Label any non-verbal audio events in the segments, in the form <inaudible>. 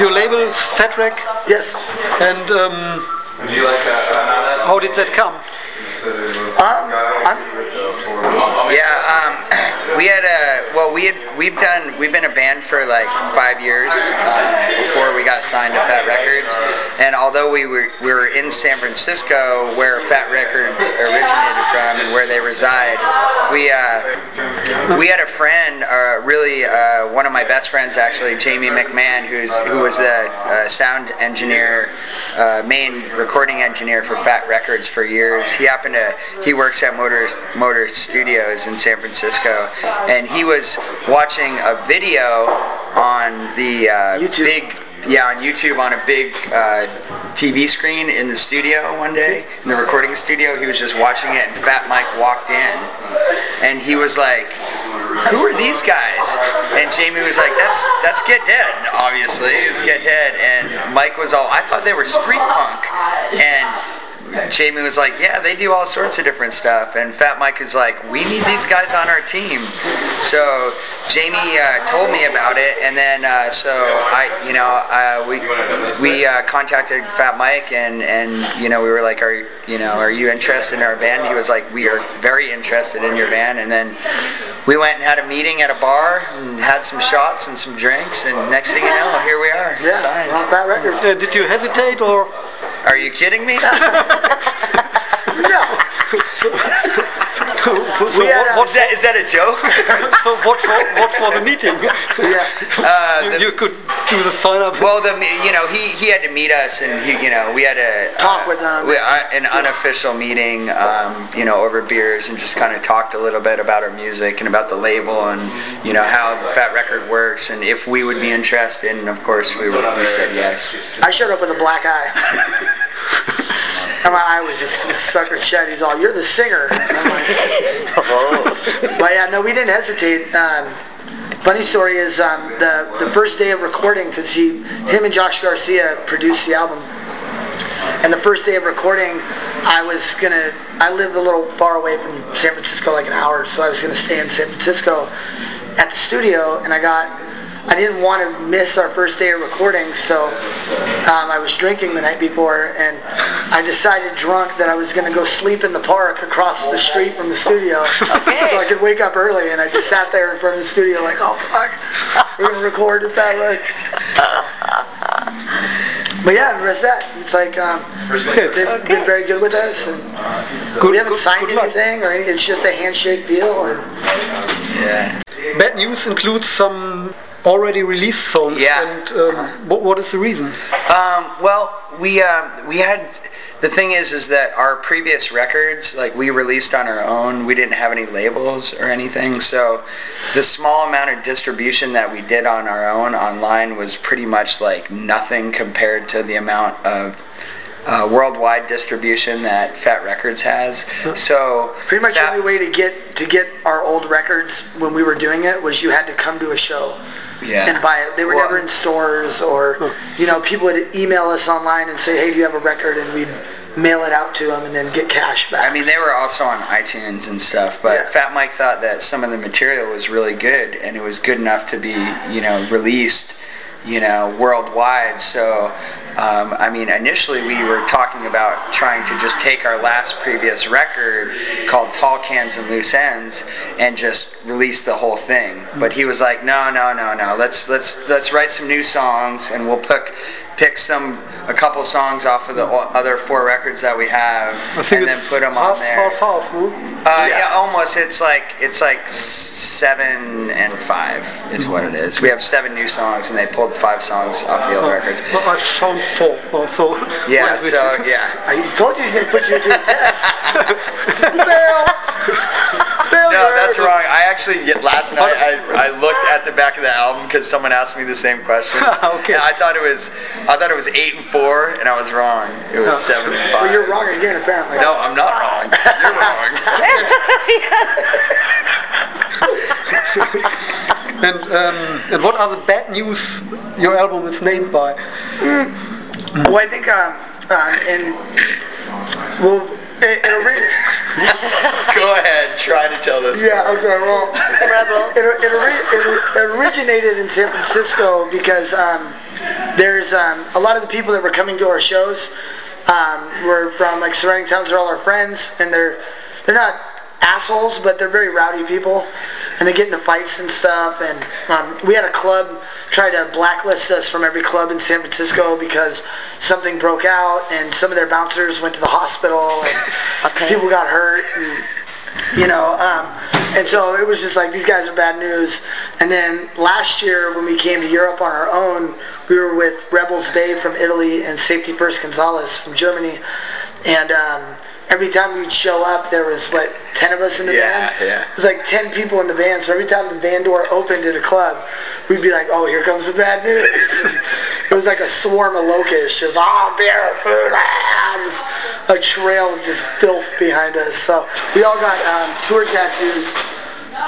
your label is Fat Wreck, Yes. and um, Would you like how did that come? Um, I'm, Yeah, um, we had a well, we had we've done we've been a band for like five years um, before we got signed to Fat Records, and although we were we were in San Francisco where Fat Records originated from and where they reside, we uh, we had a friend, uh, really uh, one of my best friends actually, Jamie McMann, who's who was a, a sound engineer, uh, main recording engineer for Fat Records for years. He happened to he works at Motor Motor Studios in San Francisco, and he was watching a video on the uh, YouTube. big yeah on YouTube on a big uh, TV screen in the studio one day in the recording studio. He was just watching it, and Fat Mike walked in, and he was like. Who are these guys? And Jamie was like, "That's that's Get Dead, obviously. It's Get Dead." And Mike was all, "I thought they were street punk," and Jamie was like, yeah, they do all sorts of different stuff. And Fat Mike is like, we need these guys on our team. So Jamie uh, told me about it, and then uh, so I, you know, uh, we we uh, contacted Fat Mike, and and you know, we were like, are you know, are you interested in our band? He was like, we are very interested in your band. And then we went and had a meeting at a bar and had some shots and some drinks, and next thing you know, here we are, yeah, signed. on Fat Records. Uh, did you hesitate or? Are you kidding me? <laughs> <laughs> No. <laughs> So, had what, a- Is that, is that a joke? so what for? What for the meeting? Yeah. Uh, you, the- you could do the sign up. Well, the you know he he had to meet us, and he, you know we had to Talk with them. we, uh, an unofficial meeting, um, you know, over beers, and just kind of talked a little bit about our music and about the label, and you know how the Fat Record works, and if we would be interested, and of course we were, we said yes. I showed up with a black eye. And my eye was just sucker shut. He's all, "You're the singer." I'm like, <laughs> but yeah, no, we didn't hesitate. Um, funny story is um, the the first day of recording because he, him and Josh Garcia produced the album. And the first day of recording, I was gonna. I lived a little far away from San Francisco, like an hour, so I was gonna stay in San Francisco at the studio, and I got. I didn't want to miss our first day of recording, so um, I was drinking the night before, and I decided drunk that I was going to go sleep in the park across the street from the studio, so I could wake up early. And I just sat there in front of the studio, like, "Oh fuck, we're gonna record if that like." But yeah, and the rest of that, it's like um, they've been very good with us, and Good- we haven't good- signed good luck. anything or anything. It's just a handshake deal, and Yeah. Bad news includes some already released songs. Yeah. And um, what, what is the reason? Um, well, we um, we had the thing is is that our previous records, like we released on our own, we didn't have any labels or anything. So the small amount of distribution that we did on our own online was pretty much like nothing compared to the amount of uh, worldwide distribution that Fat Records has. So pretty much the only way to get to get our old records when we were doing it was you had to come to a show. Yeah. and buy it. They were Well- never in stores or, you know, people would email us online and say, hey, do you have a record? And we'd mail it out to them and then get cash back. I mean, they were also on iTunes and stuff, but Yeah. Fat Mike thought that some of the material was really good and it was good enough to be, you know, released, you know, worldwide. So, um, I mean, initially we were talking about trying to just take our last previous record called Tall Cans and Loose Ends and just release the whole thing. But he was like, no, no, no, no. Let's let's let's write some new songs and we'll pick pick some a couple songs off of the other four records that we have I think and then put them half, on there. half, half, no? Uh, yeah. almost. It's like it's like seven and five is what it is. We have seven new songs, and they pulled five songs off the old records. Well, I found four. Oh, so Yeah. Wait, wait. So yeah. I told you he's going to put you to a test. Fail. Failure. No, that's wrong. I actually y- last night I, I <laughs> looked at the back of the album because someone asked me the same question. <laughs> Okay. And I thought it was I thought it was eight and four, and I was wrong. It was seven and five. Well, you're wrong again, apparently. No, I'm not wrong. You're wrong. <laughs> And um, and what are the bad news your album is named by? Well, I think, um, uh, and, well, it, it, ori- Go ahead. Try to tell this. yeah, okay, well, Rebel. it, it, ori- it, it originated in San Francisco because um, there's um, a lot of the people that were coming to our shows um, were from like surrounding towns. They're all our friends, and they're they're not assholes, but they're very rowdy people, and they get into fights and stuff. And um, we had a club try to blacklist us from every club in San Francisco because something broke out, and some of their bouncers went to the hospital, and <laughs> Okay. people got hurt. And, you know, um, and so it was just like these guys are bad news. And then last year when we came to Europe on our own, we were with Rebels Bay from Italy and Safety First Gonzalez from Germany, and um, every time we'd show up, there was what ten of us in the Yeah, band. yeah. It was like ten people in the band. So every time the van door opened at a club, we'd be like, "Oh, here comes the bad news." <laughs> it was like a swarm of locusts, just oh, beer, food, ah, just a trail of just filth behind us. So we all got um, tour tattoos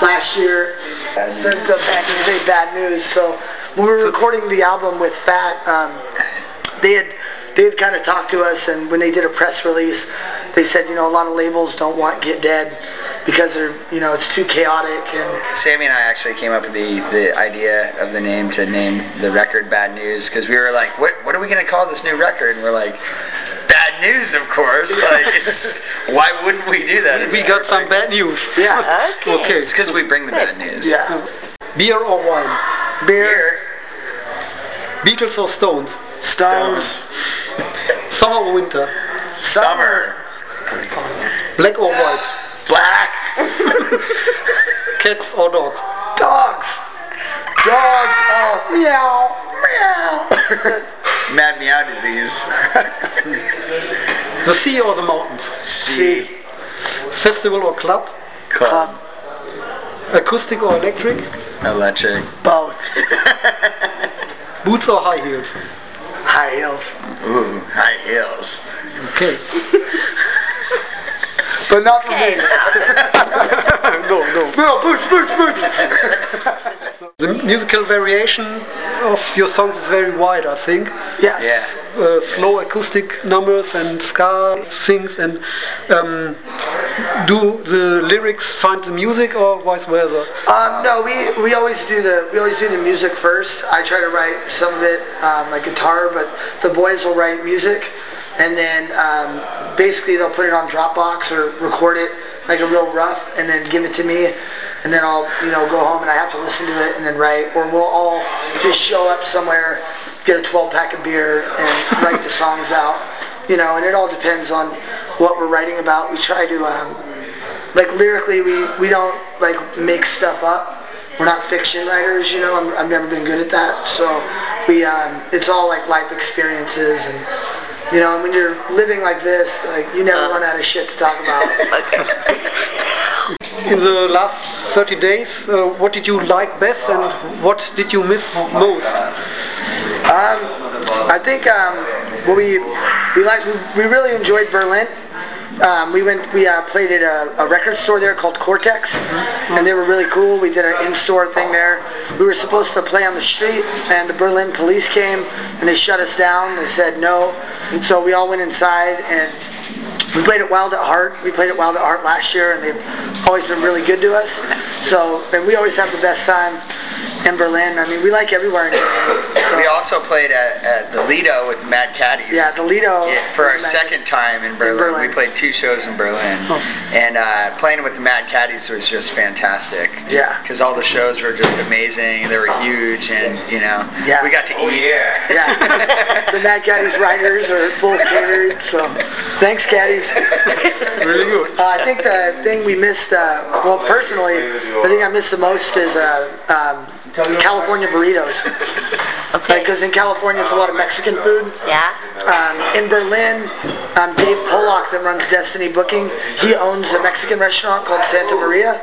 last year. Sent up back to say bad news. So when we were recording the album with Fat, um, they had they had kind of talked to us, and when they did a press release, they said, you know, a lot of labels don't want Get Dead because they're, you know, it's too chaotic and Sammy and I actually came up with the, the idea of the name to name the record Bad News because we were like, what, what are we going to call this new record? And we're like, Bad News, of course. <laughs> Like, it's why wouldn't we do that? It's We got some bad news. yeah, <laughs> Okay. Okay. It's because we bring the bad news. yeah, Beer or wine? beer, Beatles or Stones? stones, <laughs> Summer or winter? Summer. Black or white? black, Cats or dogs? dogs, dogs, oh, meow, meow. <laughs> Mad Meow Disease. The sea or the mountains? Sea. Festival or club? club, Acoustic or electric? Electric. both, <laughs> Boots or high heels? high heels, Ooh, high heels. Okay. But not for me. <laughs> no, no. No, boots, boots, boots. The musical variation of your songs is very wide, I think. Yeah. Yeah. Uh, slow acoustic numbers and ska things and um, do the lyrics find the music or vice versa? Um, no, we, we always do the we always do the music first. I try to write some of it um, like guitar, but the boys will write music, and then um, basically they'll put it on Dropbox or record it like a real rough, and then give it to me, and then I'll you know go home and I have to listen to it and then write, or we'll all just show up somewhere, get a 12 pack of beer, and write the songs out. You know, and it all depends on what we're writing about. We try to. Um, like lyrically we we don't like make stuff up we're not fiction writers you know I'm, i've never been good at that so we um, it's all like life experiences and you know and when you're living like this like you never run out of shit to talk about <laughs> In the last 30 days, uh, what did you like best and what did you miss most? I think um, what we we like we, we really enjoyed Berlin. Um, we went we uh, played at a, a record store there called Core Tex, and they were really cool. We did an in-store thing there. We were supposed to play on the street, and the Berlin police came and they shut us down. They said no, and so we all went inside and we played at Wild at Heart. We played at Wild at Heart last year, and they've always been really good to us. So, and we always have the best time in Berlin. I mean, we like everywhere in Germany. So, We also played at, at the Lido with the Mad Caddies. yeah, the Lido. Yeah, for our second time in Berlin. Berlin. We played two shows in Berlin. And uh, playing with the Mad Caddies was just fantastic. Yeah. Because all the shows were just amazing. They were huge and, you know, Yeah. we got to eat. Yeah. Yeah, the Mad Caddies riders are full catered. So, thanks, caddies. Really good. Uh, I think the thing we missed, uh, well, personally, the thing I miss the most is uh, um, California burritos. Okay. Because in California, it's a lot of Mexican food. Yeah. Um, in Berlin, um, Dave Pollock that runs Destiny Booking, he owns a Mexican restaurant called Santa Maria,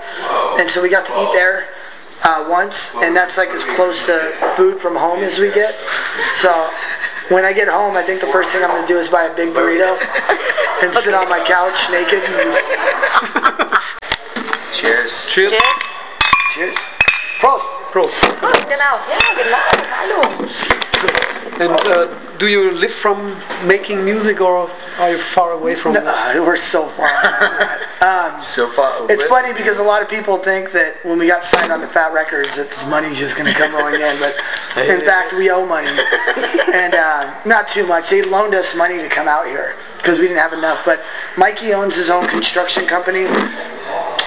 and so we got to eat there uh, once, and that's like as close to food from home as we get. So when I get home, I think the first thing I'm going to do is buy a big burrito <laughs> and sit on my couch naked. And <laughs> Cheers. Cheers. Cheers. cheers. Prost. Prost. Gut, genau. Ja, genau. Hallo. And uh, do you live from making music or are you far away from it? Uh, <laughs> we're so far. <laughs> So far. It's funny because a lot of people think that when we got signed on to Fat Records that this money's just going to come rolling in, but in fact we owe money, <laughs> and uh, not too much. They loaned us money to come out here because we didn't have enough. But Mikey owns his own construction company.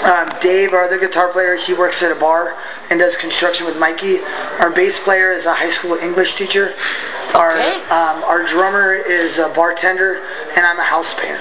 Um, Dave, our other guitar player, he works at a bar and does construction with Mikey. Our bass player is a high school English teacher. Our Okay. um, our drummer is a bartender, and I'm a house painter.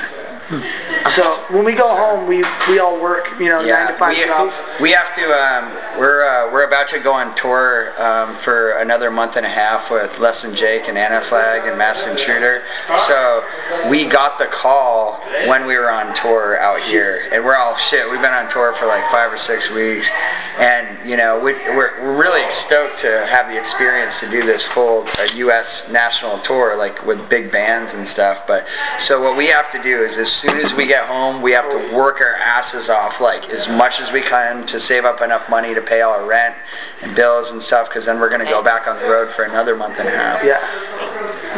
So when we go home, we we all work, you know, nine to five we, jobs. we have to. Um, we're uh, we're about to go on tour um, for another month and a half with Less Than Jake and Anti-Flag and Masked Intruder. So we got the call when we were on tour out here, and we're all shit. We've been on tour for like five or six weeks, and you know we, we're we're really stoked to have the experience to do this full uh, U.S. national tour, like with big bands and stuff. But so what we have to do is as soon as we get home, we have to work our asses off like as much as we can to save up enough money to pay all our rent and bills and stuff because then we're going to go back on the road for another month and a half. Yeah.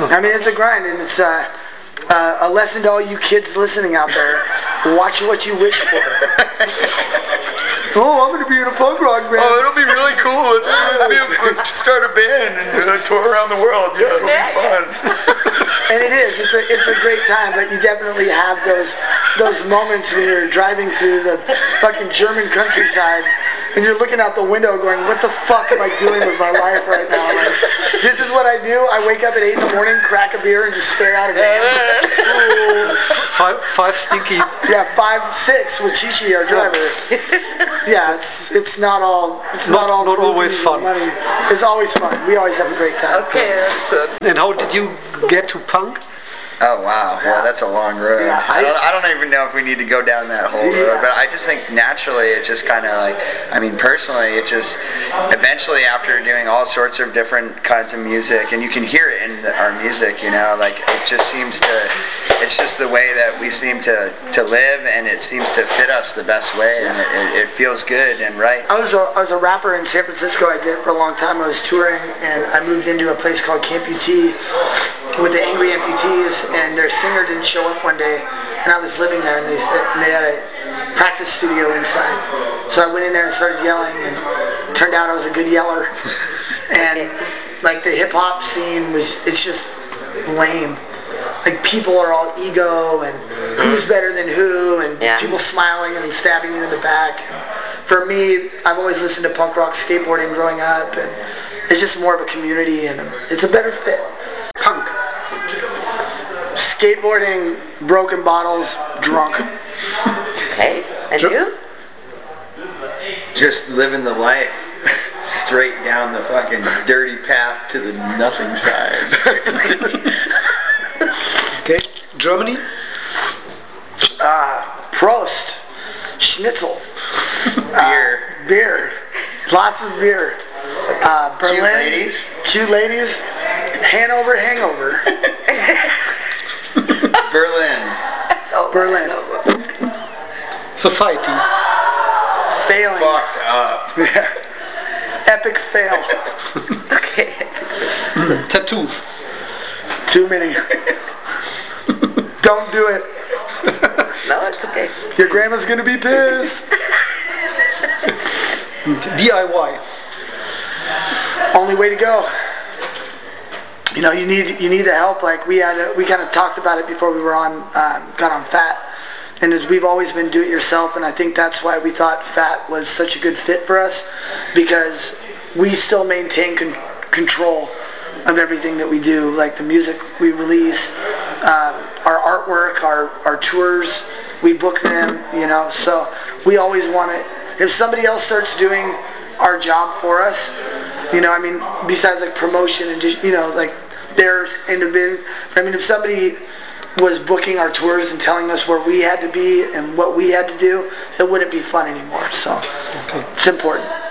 I mean, it's a grind, and it's uh, uh, a lesson to all you kids listening out there. Watch what you wish for. <laughs> oh, I'm gonna be in a punk rock band. Oh, it'll be really cool. Let's, let's start a band and uh, tour around the world. Yeah, it'll be fun. <laughs> And it is. It's a it's a great time, but you definitely have those those moments when you're driving through the fucking German countryside and you're looking out the window going, "What the fuck am I doing with my life right now? Like, this is what I do. I wake up at eight in the morning, crack a beer, and just stare out a van. Ooh. Five, five stinky. Yeah, five six with Chichi, our driver. Yeah, it's it's not all it's not, Not- all not always fun. Money. It's always fun. We always have a great time. Okay, that's good. And how did you get to punk? Oh wow, Yeah. well that's a long road. Yeah, I, I- don't, I don't even know if we need to go down that whole Yeah. road, but I just think naturally it just kind of like, I mean personally it just, eventually after doing all sorts of different kinds of music, and you can hear it in the, our music, you know, like it just seems to, it's just the way that we seem to, to live and it seems to fit us the best way and it, it, it feels good and right. I was a, I was a rapper in San Francisco. I did it for a long time. I was touring, and I moved into a place called Camp Camputee with the Angry Amputees, and their singer didn't show up one day, and I was living there, and they said and they had a practice studio inside. So I went in there and started yelling, and turned out I was a good yeller. <laughs> and like the hip hop scene was, it's just lame. Like people are all ego and who's better than who, and Yeah. people smiling and stabbing you in the back. For me, I've always listened to punk rock skateboarding growing up, and it's just more of a community, and it's a better fit. Punk. Skateboarding, broken bottles, drunk. Okay, and you? Just living the life straight down the fucking dirty path to the nothing side. <laughs> Okay. Germany. Uh, Prost, Schnitzel, <laughs> Beer. beer, lots of beer. Uh, Berlin, Cute ladies. cute ladies, Hanover hangover, <laughs> Berlin. Oh, Berlin. Society. failing, Fucked up. <laughs> epic fail. <laughs> Okay. Tattoos. Too many. Don't do it. <laughs> No, it's okay. Your grandma's gonna be pissed. DIY. Only way to go. You know, you need you need the help. Like we had, a, we kind of talked about it before we were on, um, got on Fat, and as we've always been do-it-yourself, and I think that's why we thought Fat was such a good fit for us, because we still maintain con- control of everything that we do, like the music we release, um, our artwork, our our tours, we book them. You know, so we always want it. If somebody else starts doing our job for us, you know, I mean, besides like promotion and just, you know, like there's individual. I mean, if somebody was booking our tours and telling us where we had to be and what we had to do, it wouldn't be fun anymore. So it's important.